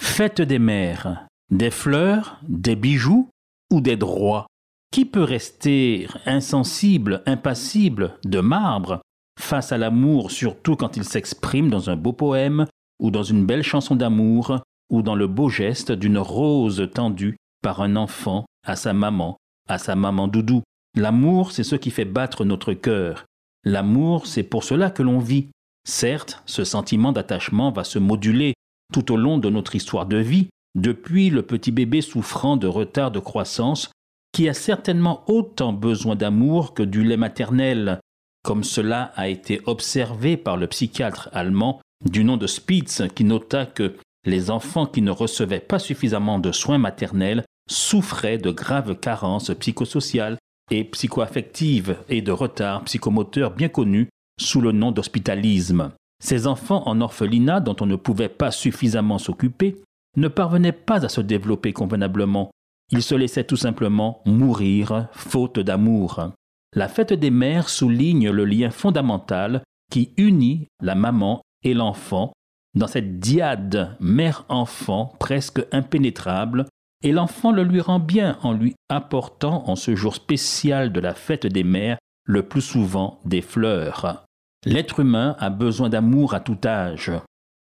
Fête des mères, des fleurs, des bijoux ou des droits Qui peut rester insensible, impassible, de marbre face à l'amour, surtout quand il s'exprime dans un beau poème ou dans une belle chanson d'amour ou dans le beau geste d'une rose tendue par un enfant à sa maman, à sa maman doudou. L'amour, c'est ce qui fait battre notre cœur. L'amour, c'est pour cela que l'on vit. Certes, ce sentiment d'attachement va se moduler tout au long de notre histoire de vie, depuis le petit bébé souffrant de retard de croissance, qui a certainement autant besoin d'amour que du lait maternel, comme cela a été observé par le psychiatre allemand du nom de Spitz, qui nota que les enfants qui ne recevaient pas suffisamment de soins maternels souffraient de graves carences psychosociales et psychoaffectives et de retards psychomoteurs bien connus sous le nom d'hospitalisme. Ces enfants en orphelinat dont on ne pouvait pas suffisamment s'occuper ne parvenaient pas à se développer convenablement. Ils se laissaient tout simplement mourir faute d'amour. La fête des mères souligne le lien fondamental qui unit la maman et l'enfant dans cette diade mère-enfant presque impénétrable, et l'enfant le lui rend bien en lui apportant en ce jour spécial de la fête des mères le plus souvent des fleurs. L'être humain a besoin d'amour à tout âge.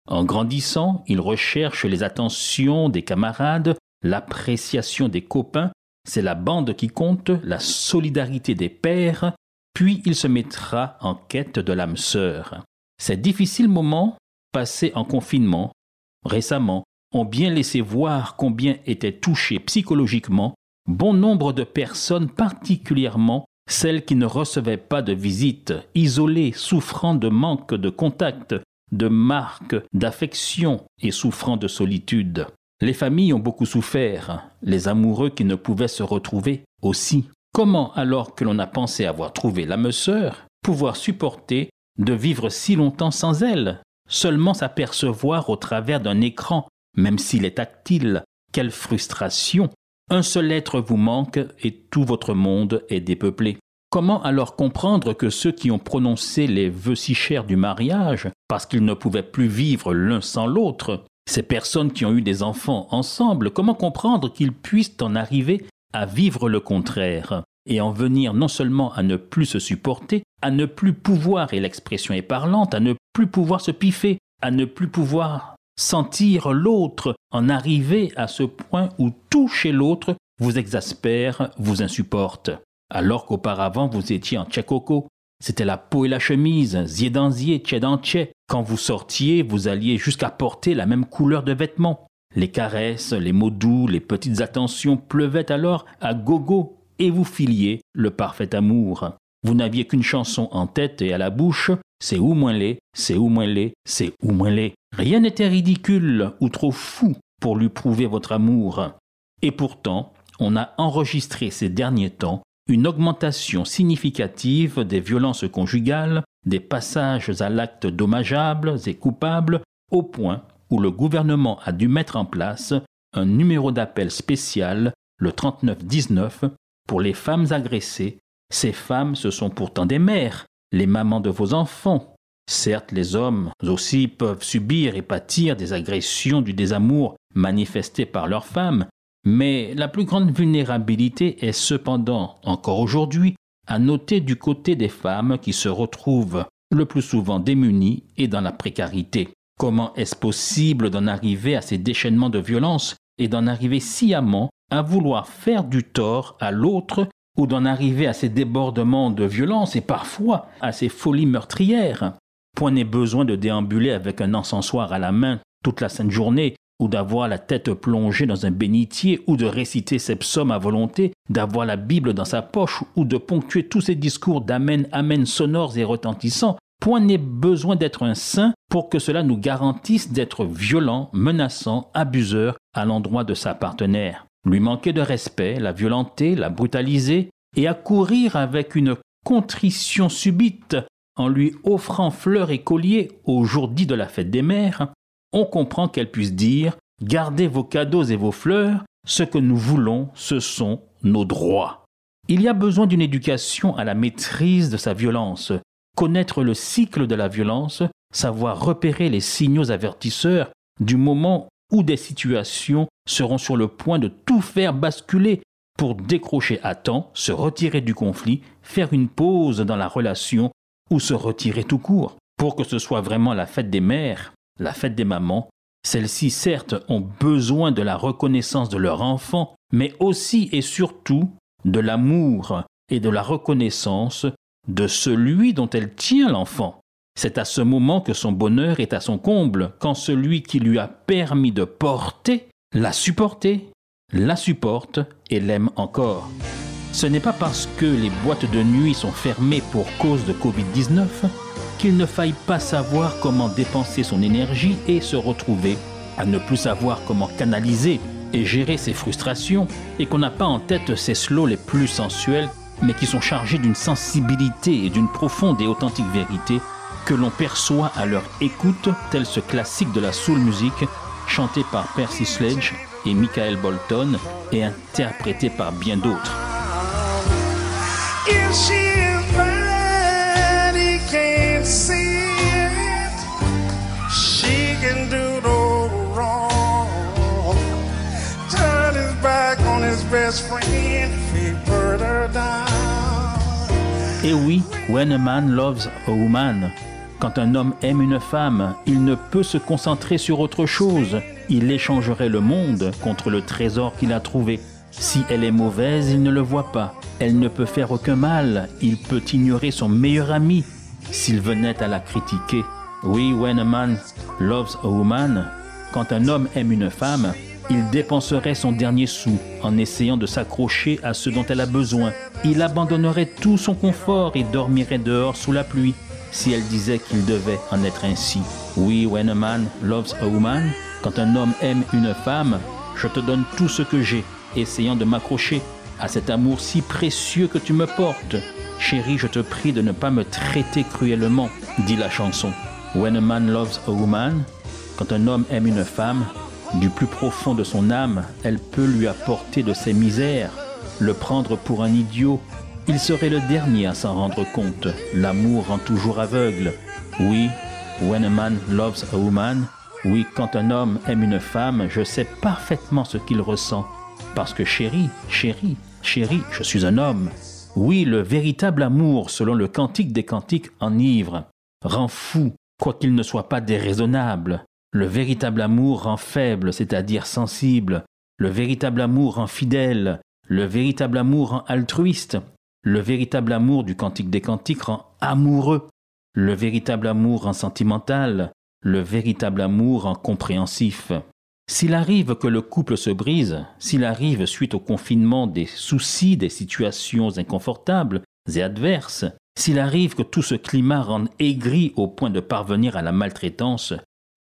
En grandissant, il recherche les attentions des camarades, l'appréciation des copains, c'est la bande qui compte, la solidarité des pères, puis il se mettra en quête de l'âme sœur. Ces difficiles moments passés en confinement récemment ont bien laissé voir combien étaient touchées psychologiquement bon nombre de personnes, particulièrement celles qui ne recevaient pas de visite, isolées, souffrant de manque de contact, de marque d'affection et souffrant de solitude. Les familles ont beaucoup souffert, les amoureux qui ne pouvaient se retrouver aussi. Comment, alors que l'on a pensé avoir trouvé l'âme sœur, pouvoir supporter de vivre si longtemps sans elle, seulement s'apercevoir au travers d'un écran, même s'il est tactile. Quelle frustration Un seul être vous manque et tout votre monde est dépeuplé. Comment alors comprendre que ceux qui ont prononcé les vœux si chers du mariage, parce qu'ils ne pouvaient plus vivre l'un sans l'autre, ces personnes qui ont eu des enfants ensemble, comment comprendre qu'ils puissent en arriver à vivre le contraire et en venir non seulement à ne plus se supporter, à ne plus pouvoir, et l'expression est parlante, à ne plus pouvoir se piffer, à ne plus pouvoir sentir l'autre, en arriver à ce point où tout chez l'autre vous exaspère, vous insupporte. Alors qu'auparavant vous étiez en tchacoco, c'était la peau et la chemise, zier dans zier, dans Quand vous sortiez, vous alliez jusqu'à porter la même couleur de vêtements. Les caresses, les mots doux, les petites attentions pleuvaient alors à gogo et vous filiez le parfait amour. Vous n'aviez qu'une chanson en tête et à la bouche, c'est ou moins laid, c'est ou moins laid, c'est ou moins laid. Rien n'était ridicule ou trop fou pour lui prouver votre amour. Et pourtant, on a enregistré ces derniers temps une augmentation significative des violences conjugales, des passages à l'acte dommageables et coupables, au point où le gouvernement a dû mettre en place un numéro d'appel spécial, le 3919, pour les femmes agressées. Ces femmes, ce sont pourtant des mères, les mamans de vos enfants. Certes, les hommes aussi peuvent subir et pâtir des agressions du désamour manifestées par leurs femmes, mais la plus grande vulnérabilité est cependant, encore aujourd'hui, à noter du côté des femmes qui se retrouvent le plus souvent démunies et dans la précarité. Comment est-ce possible d'en arriver à ces déchaînements de violence et d'en arriver sciemment à vouloir faire du tort à l'autre ou d'en arriver à ces débordements de violence et parfois à ces folies meurtrières? Point n'est besoin de déambuler avec un encensoir à la main toute la sainte journée, ou d'avoir la tête plongée dans un bénitier, ou de réciter ses psaumes à volonté, d'avoir la Bible dans sa poche, ou de ponctuer tous ses discours d'amen, amen sonores et retentissants Point n'est besoin d'être un saint pour que cela nous garantisse d'être violent, menaçant, abuseur à l'endroit de sa partenaire. Lui manquer de respect, la violenter, la brutaliser, et accourir avec une contrition subite en lui offrant fleurs et colliers au jour dit de la fête des mères, on comprend qu'elle puisse dire Gardez vos cadeaux et vos fleurs, ce que nous voulons, ce sont nos droits. Il y a besoin d'une éducation à la maîtrise de sa violence, connaître le cycle de la violence, savoir repérer les signaux avertisseurs du moment où des situations seront sur le point de tout faire basculer pour décrocher à temps, se retirer du conflit, faire une pause dans la relation ou se retirer tout court. Pour que ce soit vraiment la fête des mères, la fête des mamans, celles-ci certes ont besoin de la reconnaissance de leur enfant, mais aussi et surtout de l'amour et de la reconnaissance de celui dont elle tient l'enfant. C'est à ce moment que son bonheur est à son comble, quand celui qui lui a permis de porter l'a supporté, la supporte et l'aime encore. Ce n'est pas parce que les boîtes de nuit sont fermées pour cause de Covid-19 qu'il ne faille pas savoir comment dépenser son énergie et se retrouver à ne plus savoir comment canaliser et gérer ses frustrations et qu'on n'a pas en tête ses slows les plus sensuels mais qui sont chargés d'une sensibilité et d'une profonde et authentique vérité que l'on perçoit à leur écoute, tel ce classique de la soul music chanté par Percy Sledge et Michael Bolton et interprété par bien d'autres. Et oui, when a man loves a woman, quand un homme aime une femme, il ne peut se concentrer sur autre chose. Il échangerait le monde contre le trésor qu'il a trouvé. Si elle est mauvaise, il ne le voit pas. Elle ne peut faire aucun mal. Il peut ignorer son meilleur ami s'il venait à la critiquer. Oui, when a man loves a woman, quand un homme aime une femme, il dépenserait son dernier sou en essayant de s'accrocher à ce dont elle a besoin. Il abandonnerait tout son confort et dormirait dehors sous la pluie si elle disait qu'il devait en être ainsi. Oui, when a man loves a woman, quand un homme aime une femme, je te donne tout ce que j'ai, essayant de m'accrocher à cet amour si précieux que tu me portes. Chérie, je te prie de ne pas me traiter cruellement, dit la chanson. When a man loves a woman, quand un homme aime une femme, du plus profond de son âme, elle peut lui apporter de ses misères, le prendre pour un idiot. Il serait le dernier à s'en rendre compte. L'amour rend toujours aveugle. Oui, when a man loves a woman, oui, quand un homme aime une femme, je sais parfaitement ce qu'il ressent. Parce que chérie, chérie, chérie, je suis un homme. Oui, le véritable amour, selon le cantique des cantiques, enivre, rend fou, quoiqu'il ne soit pas déraisonnable. Le véritable amour rend faible, c'est-à-dire sensible. Le véritable amour rend fidèle. Le véritable amour rend altruiste. Le véritable amour du Cantique des Cantiques rend amoureux. Le véritable amour rend sentimental. Le véritable amour rend compréhensif. S'il arrive que le couple se brise, s'il arrive suite au confinement des soucis, des situations inconfortables et adverses, s'il arrive que tout ce climat rende aigri au point de parvenir à la maltraitance,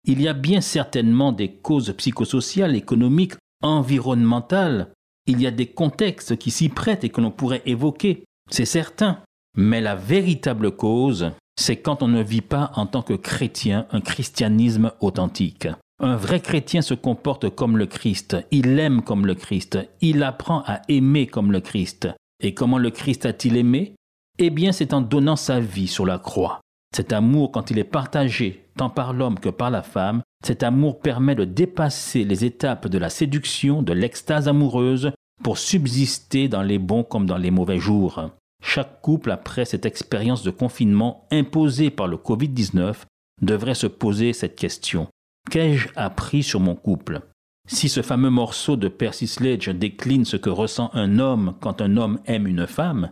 il y a bien certainement des causes psychosociales, économiques, environnementales. Il y a des contextes qui s'y prêtent et que l'on pourrait évoquer, c'est certain. Mais la véritable cause, c'est quand on ne vit pas en tant que chrétien un christianisme authentique. Un vrai chrétien se comporte comme le Christ, il aime comme le Christ, il apprend à aimer comme le Christ. Et comment le Christ a-t-il aimé? Eh bien c'est en donnant sa vie sur la croix. Cet amour, quand il est partagé tant par l'homme que par la femme, cet amour permet de dépasser les étapes de la séduction, de l'extase amoureuse, pour subsister dans les bons comme dans les mauvais jours. Chaque couple, après cette expérience de confinement imposée par le Covid-19, devrait se poser cette question. Qu'ai-je appris sur mon couple? Si ce fameux morceau de Percy Sledge décline ce que ressent un homme quand un homme aime une femme,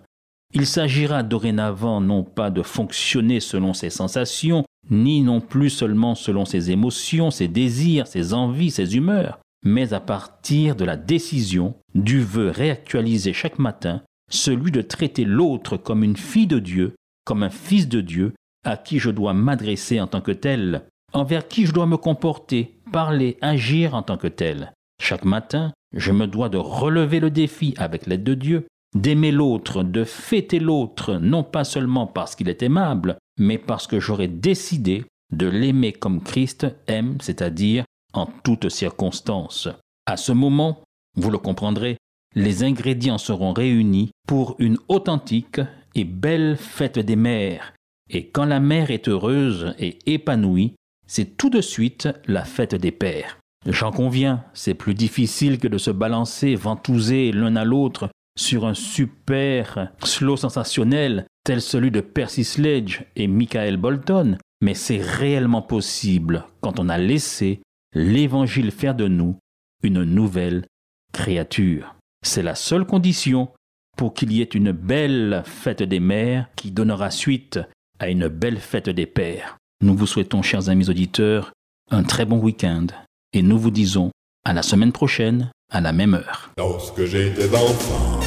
il s'agira dorénavant non pas de fonctionner selon ses sensations, ni non plus seulement selon ses émotions, ses désirs, ses envies, ses humeurs, mais à partir de la décision, du vœu réactualisé chaque matin, celui de traiter l'autre comme une fille de Dieu, comme un fils de Dieu, à qui je dois m'adresser en tant que tel, envers qui je dois me comporter, parler, agir en tant que tel. Chaque matin, je me dois de relever le défi avec l'aide de Dieu, d'aimer l'autre, de fêter l'autre, non pas seulement parce qu'il est aimable, mais parce que j'aurais décidé de l'aimer comme Christ aime, c'est-à-dire en toutes circonstances. À ce moment, vous le comprendrez, les ingrédients seront réunis pour une authentique et belle fête des mères. Et quand la mère est heureuse et épanouie, c'est tout de suite la fête des pères. J'en conviens, c'est plus difficile que de se balancer, ventouser l'un à l'autre sur un super slow sensationnel tel celui de Percy Sledge et Michael Bolton, mais c'est réellement possible quand on a laissé l'Évangile faire de nous une nouvelle créature. C'est la seule condition pour qu'il y ait une belle fête des mères qui donnera suite à une belle fête des pères. Nous vous souhaitons, chers amis auditeurs, un très bon week-end et nous vous disons à la semaine prochaine à la même heure. Lorsque j'étais enfant,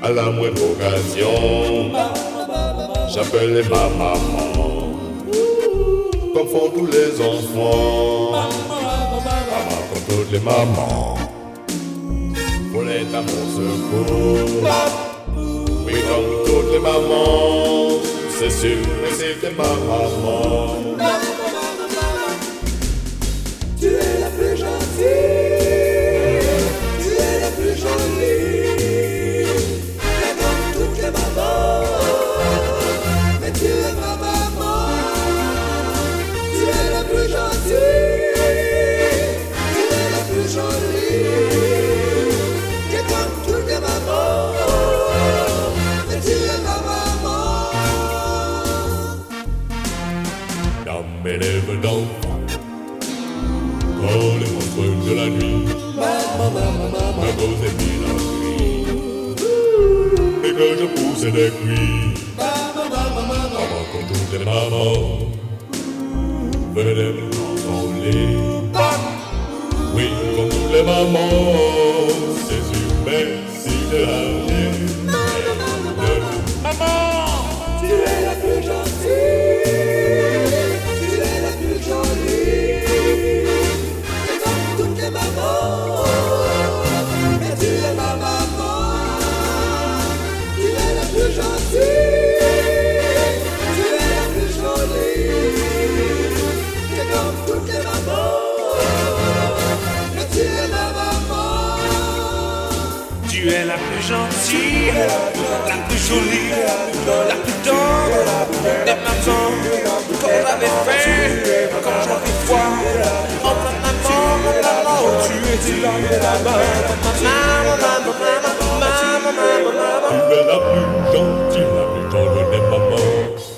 à la moindre occasion, j'appelais ma maman, comme font tous les enfants, maman comme toutes les mamans, voulait à mon secours, oui comme toutes les mamans, c'est sûr, mais c'était ma maman. Lèvres d'enfant, quand les monstres de la nuit me causaient mille et que je poussais des cris, maman comme toutes les mamans, venait me consoler. Oui, comme toutes les mamans, c'est sûr, merci de la vie. Tu es la plus gentille, la plus jolie, la plus tendre des mamans. Quand j'avais faim, quand j'avais froid, enfin maman, maman, tu es là, maman, maman, maman, maman, maman, maman, Tu es la plus gentille, la plus tendre des mamans.